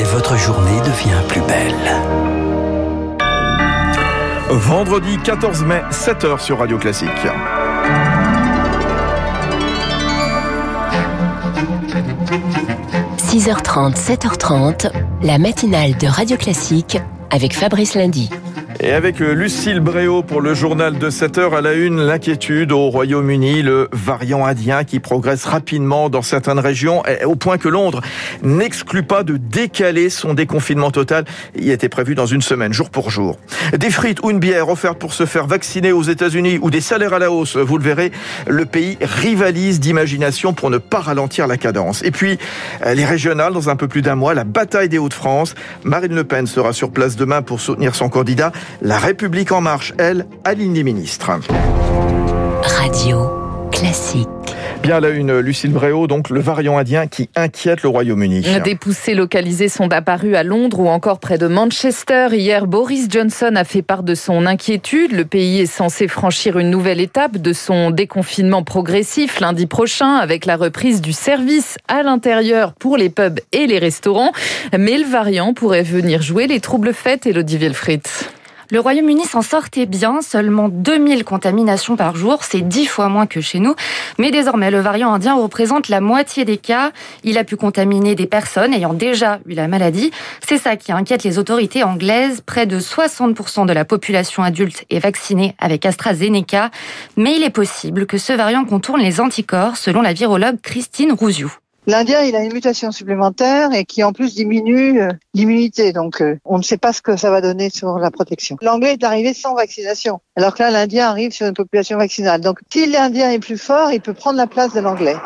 et votre journée devient plus belle. Vendredi 14 mai, 7h sur Radio Classique. « 6h30, 7h30, la matinale de Radio Classique avec Fabrice Lundy. Et avec euh, Lucille Bréau pour le journal de 7 heures à la une, l'inquiétude au Royaume-Uni, le variant indien qui progresse rapidement dans certaines régions, au point que Londres n'exclut pas de décaler son déconfinement total. Il était prévu dans une semaine, jour pour jour. Des frites ou une bière offertes pour se faire vacciner aux États-Unis ou des salaires à la hausse, vous le verrez, le pays rivalise d'imagination pour ne pas ralentir la cadence. Et puis, euh, les régionales, dans un peu plus d'un mois, la bataille des Hauts-de-France. Marine Le Pen sera sur place demain pour soutenir son candidat. La République en marche, elle, aligne les ministres. Radio classique. Bien la une, Lucille Bréau, donc le variant indien qui inquiète le Royaume-Uni. Des poussées localisées sont apparues à Londres ou encore près de Manchester. Hier, Boris Johnson a fait part de son inquiétude. Le pays est censé franchir une nouvelle étape de son déconfinement progressif lundi prochain avec la reprise du service à l'intérieur pour les pubs et les restaurants. Mais le variant pourrait venir jouer les troubles fêtes, Elodie Wilfried. Le Royaume-Uni s'en sortait bien, seulement 2000 contaminations par jour, c'est 10 fois moins que chez nous. Mais désormais, le variant indien représente la moitié des cas. Il a pu contaminer des personnes ayant déjà eu la maladie. C'est ça qui inquiète les autorités anglaises. Près de 60% de la population adulte est vaccinée avec AstraZeneca. Mais il est possible que ce variant contourne les anticorps, selon la virologue Christine Rouziou. L'Indien, il a une mutation supplémentaire et qui en plus diminue euh, l'immunité. Donc, euh, on ne sait pas ce que ça va donner sur la protection. L'Anglais est arrivé sans vaccination, alors que là, l'Indien arrive sur une population vaccinale. Donc, si l'Indien est plus fort, il peut prendre la place de l'Anglais.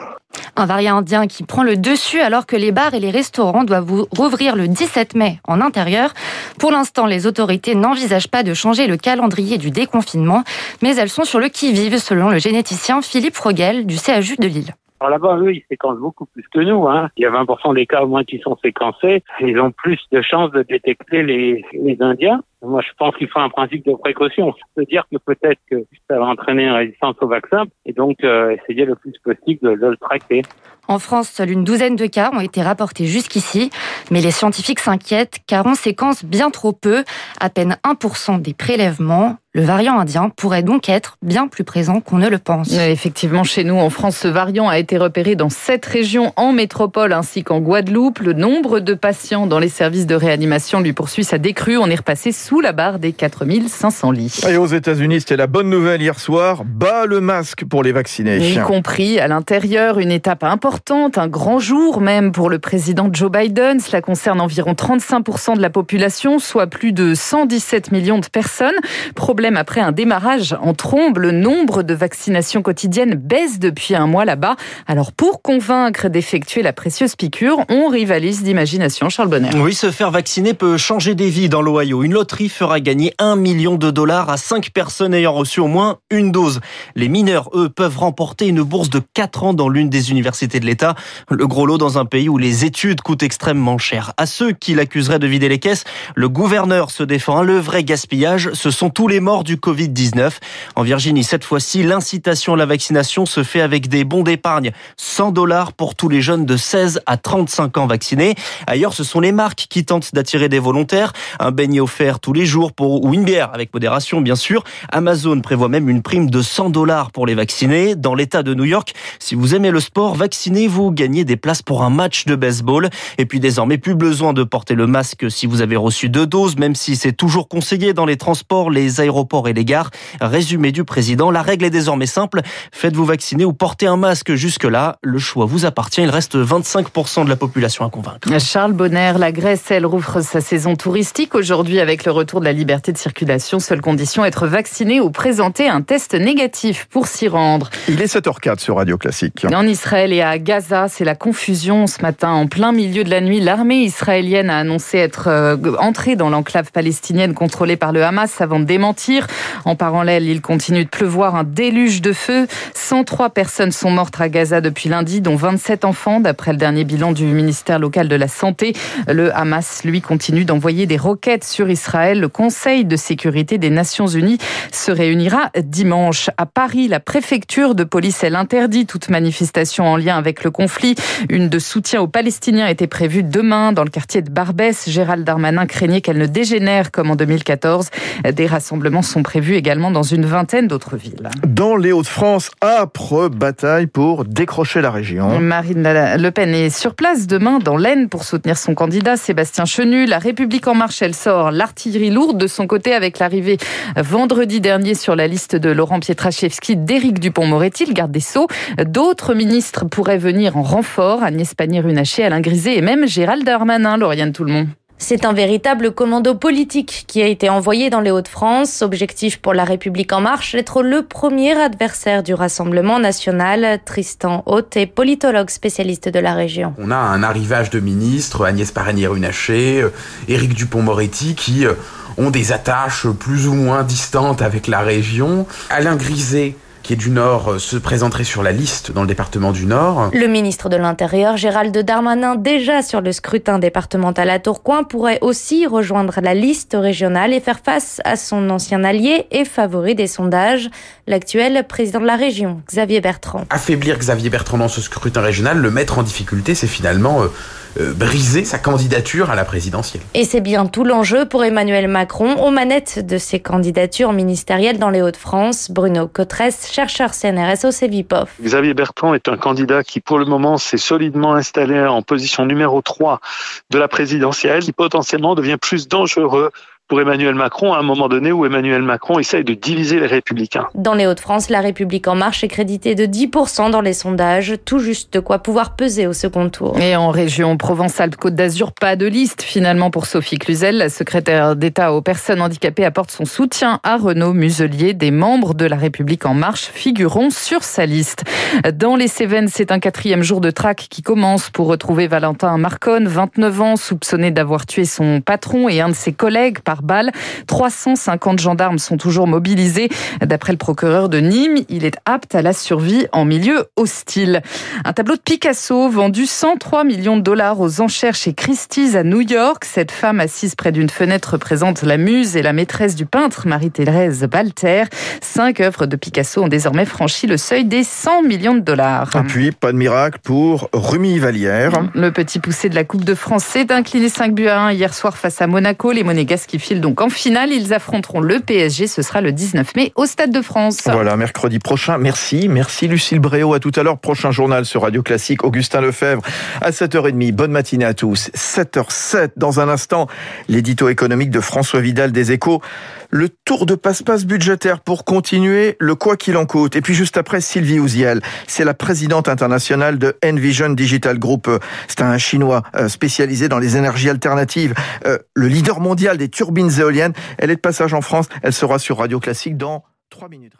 Un variant indien qui prend le dessus alors que les bars et les restaurants doivent rouvrir le 17 mai en intérieur. Pour l'instant, les autorités n'envisagent pas de changer le calendrier du déconfinement, mais elles sont sur le qui-vive selon le généticien Philippe Frogel du CHU de Lille. Alors là-bas, eux, ils séquencent beaucoup plus que nous. Hein. Il y a 20% des cas au moins qui sont séquencés. Ils ont plus de chances de détecter les, les Indiens. Moi, je pense qu'il faut un principe de précaution. Se dire que peut-être que ça va entraîner une résistance au vaccin et donc euh, essayer le plus possible de, de le traiter. En France, seule une douzaine de cas ont été rapportés jusqu'ici, mais les scientifiques s'inquiètent car on séquence bien trop peu, à peine 1% des prélèvements. Le variant indien pourrait donc être bien plus présent qu'on ne le pense. Effectivement, chez nous, en France, ce variant a été repéré dans sept régions en métropole ainsi qu'en Guadeloupe. Le nombre de patients dans les services de réanimation lui poursuit sa décrue. On est repassé sous la barre des 4500 lits. Et aux États-Unis, c'était la bonne nouvelle hier soir. Bas le masque pour les vaccinés. Y compris à l'intérieur, une étape importante, un grand jour même pour le président Joe Biden. Cela concerne environ 35% de la population, soit plus de 117 millions de personnes. Problème après un démarrage en trombe. Le nombre de vaccinations quotidiennes baisse depuis un mois là-bas. Alors pour convaincre d'effectuer la précieuse piqûre, on rivalise d'imagination. Charles Bonner. Oui, se faire vacciner peut changer des vies dans l'Ohio. Une loterie fera gagner un million de dollars à cinq personnes ayant reçu au moins une dose. Les mineurs, eux, peuvent remporter une bourse de 4 ans dans l'une des universités de l'État. Le gros lot dans un pays où les études coûtent extrêmement cher. À ceux qui l'accuseraient de vider les caisses, le gouverneur se défend. Le vrai gaspillage, ce sont tous les morts du Covid-19. En Virginie, cette fois-ci, l'incitation à la vaccination se fait avec des bons d'épargne. 100 dollars pour tous les jeunes de 16 à 35 ans vaccinés. Ailleurs, ce sont les marques qui tentent d'attirer des volontaires. Un beignet offert tous les jours pour, ou une bière avec modération, bien sûr. Amazon prévoit même une prime de 100 dollars pour les vaccinés. Dans l'État de New York, si vous aimez le sport, vaccinez-vous, gagnez des places pour un match de baseball. Et puis désormais, plus besoin de porter le masque si vous avez reçu deux doses, même si c'est toujours conseillé dans les transports, les aéroports et les gares. Résumé du président, la règle est désormais simple. Faites-vous vacciner ou portez un masque jusque-là. Le choix vous appartient. Il reste 25% de la population à convaincre. Charles Bonner, la Grèce, elle rouvre sa saison touristique aujourd'hui avec le retour de la liberté de circulation. Seule condition, être vacciné ou présenter un test négatif pour s'y rendre. Il est 7h04 sur Radio Classique. En Israël et à Gaza, c'est la confusion ce matin. En plein milieu de la nuit, l'armée israélienne a annoncé être euh, entrée dans l'enclave palestinienne contrôlée par le Hamas avant de démentir. En parallèle, il continue de pleuvoir un déluge de feu. 103 personnes sont mortes à Gaza depuis lundi, dont 27 enfants, d'après le dernier bilan du ministère local de la Santé. Le Hamas, lui, continue d'envoyer des roquettes sur Israël. Le Conseil de sécurité des Nations Unies se réunira dimanche. À Paris, la préfecture de police, elle interdit toute manifestation en lien avec le conflit. Une de soutien aux Palestiniens était prévue demain dans le quartier de Barbès. Gérald Darmanin craignait qu'elle ne dégénère comme en 2014. Des rassemblements sont prévus également dans une vingtaine d'autres villes. Dans les Hauts-de-France, âpre bataille pour décrocher la région. Marine Le Pen est sur place demain dans l'Aisne pour soutenir son candidat Sébastien Chenu. La République en marche, elle sort l'artillerie lourde de son côté avec l'arrivée vendredi dernier sur la liste de Laurent Pietraszewski d'Éric Dupont-Moretti, le garde des Sceaux. D'autres ministres pourraient venir en renfort, Agnès Pannier-Runacher, Alain Griset et même Gérald Darmanin, Lauriane Tout-le-Monde. C'est un véritable commando politique qui a été envoyé dans les Hauts-de-France. Objectif pour La République En Marche, être le premier adversaire du Rassemblement national. Tristan Haute est politologue spécialiste de la région. On a un arrivage de ministres, Agnès Pannier-Runacher, euh, Éric Dupont-Moretti, qui euh, ont des attaches plus ou moins distantes avec la région. Alain Griset, qui est du Nord, se présenterait sur la liste dans le département du Nord. Le ministre de l'Intérieur, Gérald Darmanin, déjà sur le scrutin départemental à Tourcoing, pourrait aussi rejoindre la liste régionale et faire face à son ancien allié et favori des sondages, l'actuel président de la région, Xavier Bertrand. Affaiblir Xavier Bertrand dans ce scrutin régional, le mettre en difficulté, c'est finalement... Euh, briser sa candidature à la présidentielle. Et c'est bien tout l'enjeu pour Emmanuel Macron aux manettes de ses candidatures ministérielles dans les Hauts-de-France. Bruno Cotresse, chercheur CNRS au CEVIPOF. Xavier Bertrand est un candidat qui pour le moment s'est solidement installé en position numéro 3 de la présidentielle, qui potentiellement devient plus dangereux pour Emmanuel Macron à un moment donné où Emmanuel Macron essaye de diviser les républicains. Dans les Hauts-de-France, la République en marche est créditée de 10% dans les sondages, tout juste de quoi pouvoir peser au second tour. Et en région Provence-Alpes-Côte d'Azur, pas de liste finalement pour Sophie Cluzel. La secrétaire d'État aux personnes handicapées apporte son soutien à Renaud Muselier. Des membres de la République en marche figureront sur sa liste. Dans les Cévennes, c'est un quatrième jour de traque qui commence pour retrouver Valentin Marconne, 29 ans, soupçonné d'avoir tué son patron et un de ses collègues par balle. 350 gendarmes sont toujours mobilisés. D'après le procureur de Nîmes, il est apte à la survie en milieu hostile. Un tableau de Picasso vendu 103 millions de dollars aux enchères chez Christie's à New York. Cette femme assise près d'une fenêtre représente la muse et la maîtresse du peintre Marie-Thérèse Balter. Cinq œuvres de Picasso ont désormais franchi le seuil des 100 millions de dollars. Et puis, pas de miracle pour Rumi Valière. Le petit poussé de la Coupe de France s'est incliné 5 buts à 1 hier soir face à Monaco. Les Monégasques qui donc en finale. Ils affronteront le PSG. Ce sera le 19 mai au Stade de France. Voilà, mercredi prochain. Merci. Merci Lucille Bréau. À tout à l'heure. Prochain journal sur Radio Classique. Augustin Lefebvre à 7h30. Bonne matinée à tous. 7h07. Dans un instant, l'édito économique de François Vidal des Échos. Le tour de passe-passe budgétaire pour continuer le quoi qu'il en coûte. Et puis juste après, Sylvie Ouziel. C'est la présidente internationale de Envision Digital Group. C'est un chinois euh, spécialisé dans les énergies alternatives. Euh, le leader mondial des turbines éoliennes. Elle est de passage en France. Elle sera sur Radio Classique dans 3 minutes.